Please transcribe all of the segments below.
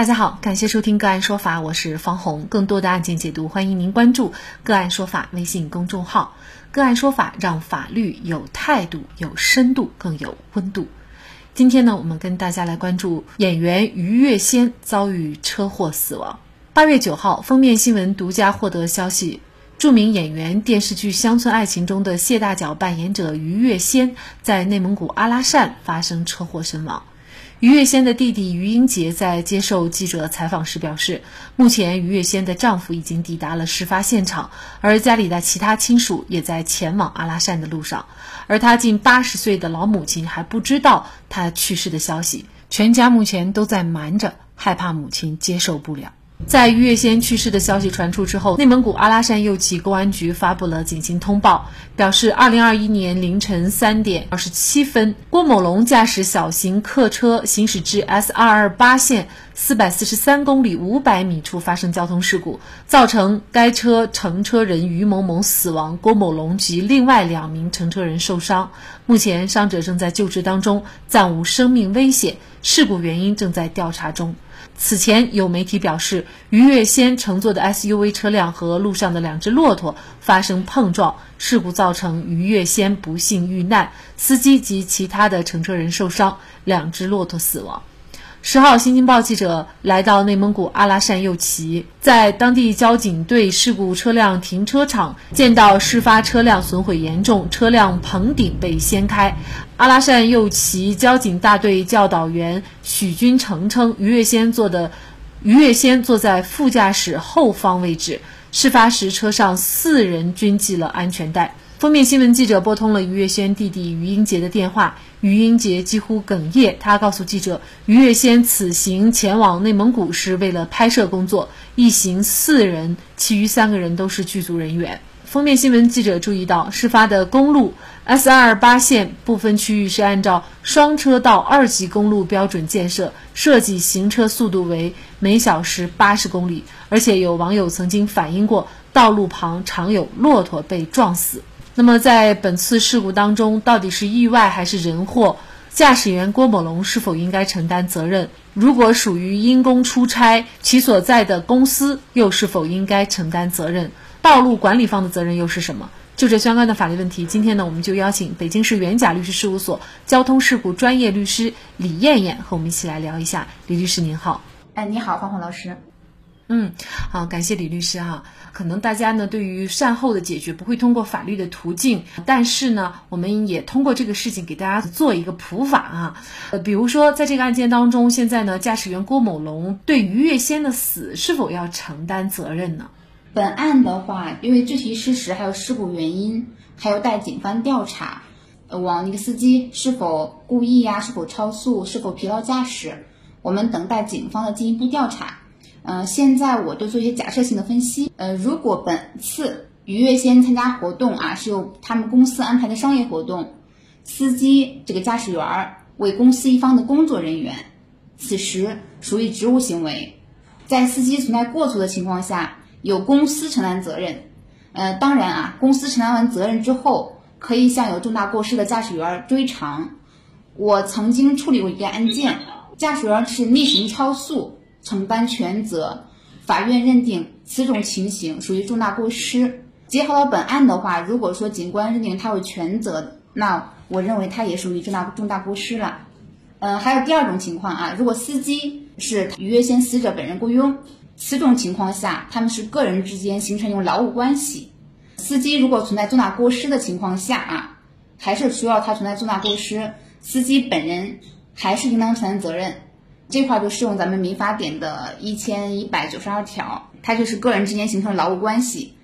大家好，感谢收听个案说法，我是方红。更多的案件解读，欢迎您关注个案说法微信公众号。个案说法让法律有态度、有深度、更有温度。今天呢，我们跟大家来关注演员于月仙遭遇车祸死亡。八月九号，封面新闻独家获得消息，著名演员电视剧《乡村爱情》中的谢大脚扮演者于月仙在内蒙古阿拉善发生车祸身亡。于月仙的弟弟于英杰在接受记者采访时表示，目前于月仙的丈夫已经抵达了事发现场，而家里的其他亲属也在前往阿拉善的路上，而他近八十岁的老母亲还不知道他去世的消息，全家目前都在瞒着，害怕母亲接受不了。在于月仙去世的消息传出之后，内蒙古阿拉善右旗公安局发布了警情通报，表示，二零二一年凌晨三点二十七分，郭某龙驾驶小型客车行驶至 S 二二八线四百四十三公里五百米处发生交通事故，造成该车乘车人于某某死亡，郭某龙及另外两名乘车人受伤。目前伤者正在救治当中，暂无生命危险，事故原因正在调查中。此前有媒体表示，于月仙乘坐的 SUV 车辆和路上的两只骆驼发生碰撞，事故造成于月仙不幸遇难，司机及其他的乘车人受伤，两只骆驼死亡。十号，新京报记者来到内蒙古阿拉善右旗，在当地交警队事故车辆停车场见到事发车辆损毁严重，车辆棚顶被掀开。阿拉善右旗交警大队教导员许军成称，于月仙坐的于月仙坐在副驾驶后方位置，事发时车上四人均系了安全带。封面新闻记者拨通了于月仙弟弟于英杰的电话，于英杰几乎哽咽。他告诉记者，于月仙此行前往内蒙古是为了拍摄工作，一行四人，其余三个人都是剧组人员。封面新闻记者注意到，事发的公路 S 二八线部分区域是按照双车道二级公路标准建设，设计行车速度为每小时八十公里，而且有网友曾经反映过，道路旁常有骆驼被撞死。那么，在本次事故当中，到底是意外还是人祸？驾驶员郭某龙是否应该承担责任？如果属于因公出差，其所在的公司又是否应该承担责任？道路管理方的责任又是什么？就这相关的法律问题，今天呢，我们就邀请北京市元甲律师事务所交通事故专业律师李艳艳和我们一起来聊一下。李律师您好，哎，你好，方红老师。嗯，好，感谢李律师哈。可能大家呢对于善后的解决不会通过法律的途径，但是呢，我们也通过这个事情给大家做一个普法啊。呃，比如说在这个案件当中，现在呢，驾驶员郭某龙对于月仙的死是否要承担责任呢？本案的话，因为具体事实还有事故原因，还有待警方调查。呃，往那个司机是否故意呀，是否超速，是否疲劳驾驶，我们等待警方的进一步调查。嗯，现在我就做一些假设性的分析。呃，如果本次于月仙参加活动啊，是由他们公司安排的商业活动，司机这个驾驶员儿为公司一方的工作人员，此时属于职务行为，在司机存在过错的情况下，由公司承担责任。呃，当然啊，公司承担完责任之后，可以向有重大过失的驾驶员追偿。我曾经处理过一个案件，驾驶员是逆行超速。承担全责，法院认定此种情形属于重大过失。结合到本案的话，如果说警官认定他为全责，那我认为他也属于重大重大过失了。嗯，还有第二种情况啊，如果司机是于月仙死者本人雇佣，此种情况下他们是个人之间形成一种劳务关系。司机如果存在重大过失的情况下啊，还是需要他存在重大过失，司机本人还是应当承担责任。这块就适用咱们民法典的一千一百九十二条，它就是个人之间形成劳务关系。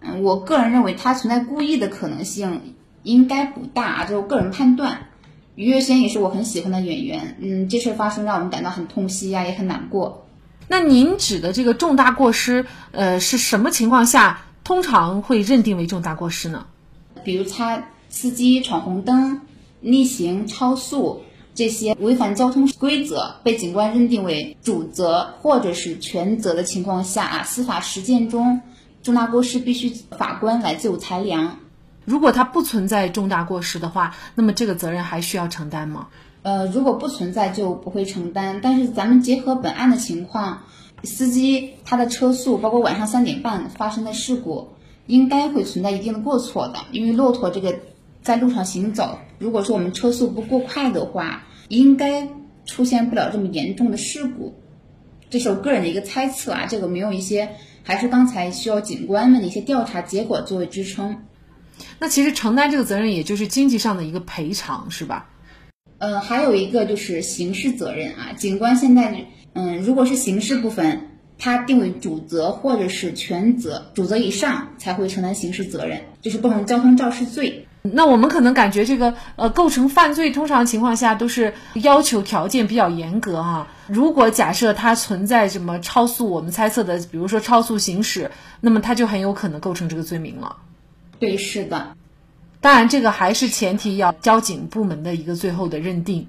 嗯，我个人认为它存在故意的可能性应该不大啊，这是个人判断。于月仙也是我很喜欢的演员，嗯，这事发生让我们感到很痛惜呀，也很难过。那您指的这个重大过失，呃，是什么情况下通常会认定为重大过失呢？比如他司机闯红灯、逆行、超速。这些违反交通规则被警官认定为主责或者是全责的情况下啊，司法实践中重大过失必须法官来就裁量。如果他不存在重大过失的话，那么这个责任还需要承担吗？呃，如果不存在就不会承担。但是咱们结合本案的情况，司机他的车速，包括晚上三点半发生的事故，应该会存在一定的过错的。因为骆驼这个在路上行走，如果说我们车速不过快的话，应该出现不了这么严重的事故。这是我个人的一个猜测啊，这个没有一些，还是刚才需要警官们的一些调查结果作为支撑。那其实承担这个责任，也就是经济上的一个赔偿，是吧？呃，还有一个就是刑事责任啊。警官现在，嗯，如果是刑事部分，他定为主责或者是全责，主责以上才会承担刑事责任，就是构成交通肇事罪。那我们可能感觉这个呃构成犯罪，通常情况下都是要求条件比较严格哈。如果假设它存在什么超速，我们猜测的，比如说超速行驶，那么它就很有可能构成这个罪名了。对，是的。当然，这个还是前提要交警部门的一个最后的认定。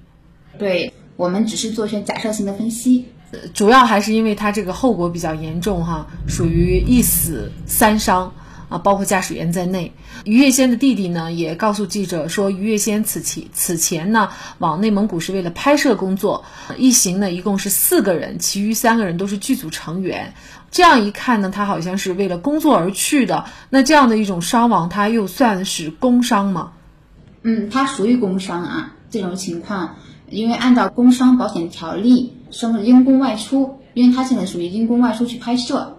对我们只是做一些假设性的分析，主要还是因为它这个后果比较严重哈，属于一死三伤。啊，包括驾驶员在内，于月仙的弟弟呢也告诉记者说，于月仙此起此前呢往内蒙古是为了拍摄工作，一行呢一共是四个人，其余三个人都是剧组成员。这样一看呢，他好像是为了工作而去的。那这样的一种伤亡，他又算是工伤吗？嗯，他属于工伤啊。这种情况，因为按照工伤保险条例，说因公外出，因为他现在属于因公外出去拍摄，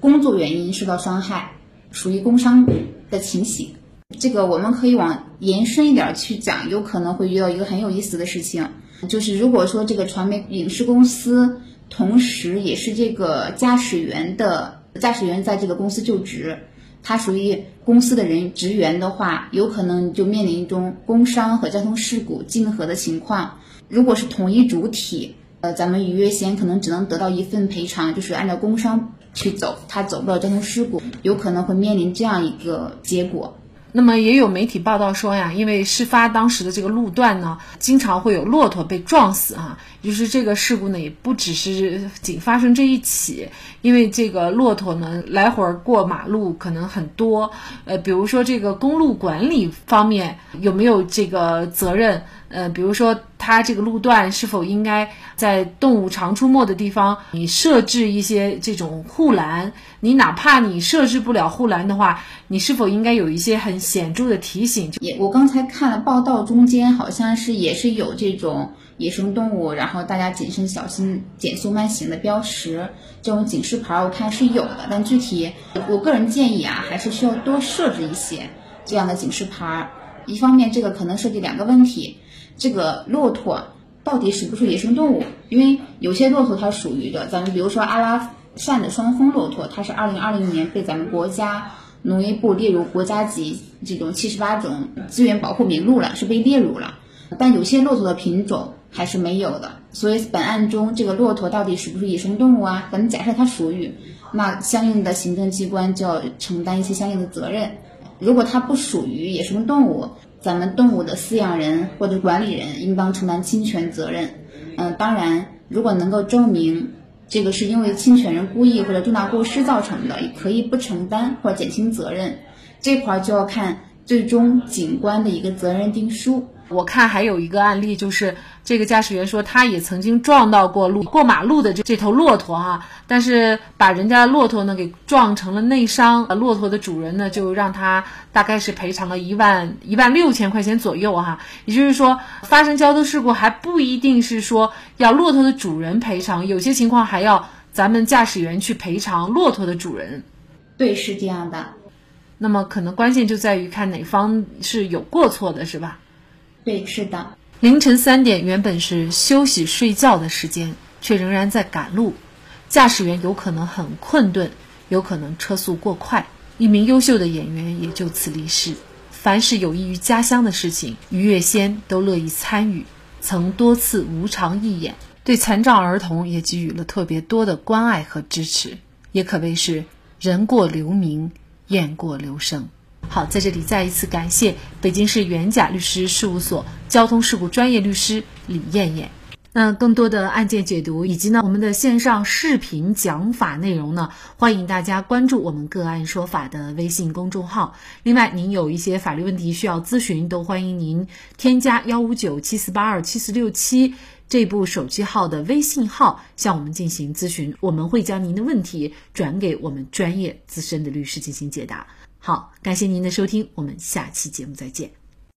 工作原因受到伤害。属于工伤的情形，这个我们可以往延伸一点去讲，有可能会遇到一个很有意思的事情，就是如果说这个传媒影视公司同时也是这个驾驶员的驾驶员在这个公司就职，他属于公司的人职员的话，有可能就面临一种工伤和交通事故竞合的情况。如果是同一主体，呃，咱们愉悦险可能只能得到一份赔偿，就是按照工伤。去走，他走不了交通事故，有可能会面临这样一个结果。那么也有媒体报道说呀，因为事发当时的这个路段呢，经常会有骆驼被撞死啊，就是这个事故呢，也不只是仅发生这一起，因为这个骆驼呢来回过马路可能很多，呃，比如说这个公路管理方面有没有这个责任？呃，比如说它这个路段是否应该在动物常出没的地方，你设置一些这种护栏？你哪怕你设置不了护栏的话，你是否应该有一些很显著的提醒？也，我刚才看了报道，中间好像是也是有这种野生动物，然后大家谨慎小心、减速慢行的标识，这种警示牌我看是有的。但具体，我个人建议啊，还是需要多设置一些这样的警示牌。一方面，这个可能涉及两个问题。这个骆驼到底属不属野生动物？因为有些骆驼它属于的，咱们比如说阿拉善的双峰骆驼，它是二零二零年被咱们国家农业部列入国家级这种七十八种资源保护名录了，是被列入了。但有些骆驼的品种还是没有的，所以本案中这个骆驼到底属不属野生动物啊？咱们假设它属于，那相应的行政机关就要承担一些相应的责任。如果它不属于野生动物，咱们动物的饲养人或者管理人应当承担侵权责任。嗯，当然，如果能够证明这个是因为侵权人故意或者重大过失造成的，也可以不承担或减轻责任。这块儿就要看最终警官的一个责任定书。我看还有一个案例，就是这个驾驶员说他也曾经撞到过路过马路的这这头骆驼哈，但是把人家骆驼呢给撞成了内伤，骆驼的主人呢就让他大概是赔偿了一万一万六千块钱左右哈。也就是说，发生交通事故还不一定是说要骆驼的主人赔偿，有些情况还要咱们驾驶员去赔偿骆驼的主人。对，是这样的。那么可能关键就在于看哪方是有过错的，是吧？对，是的。凌晨三点，原本是休息睡觉的时间，却仍然在赶路。驾驶员有可能很困顿，有可能车速过快。一名优秀的演员也就此离世。凡是有益于家乡的事情，于月仙都乐意参与，曾多次无偿义演，对残障儿童也给予了特别多的关爱和支持，也可谓是人过留名，雁过留声。好，在这里再一次感谢北京市元甲律师事务所交通事故专业律师李艳艳。那更多的案件解读以及呢我们的线上视频讲法内容呢，欢迎大家关注我们个案说法的微信公众号。另外，您有一些法律问题需要咨询，都欢迎您添加幺五九七四八二七四六七这部手机号的微信号向我们进行咨询，我们会将您的问题转给我们专业资深的律师进行解答。好，感谢您的收听，我们下期节目再见。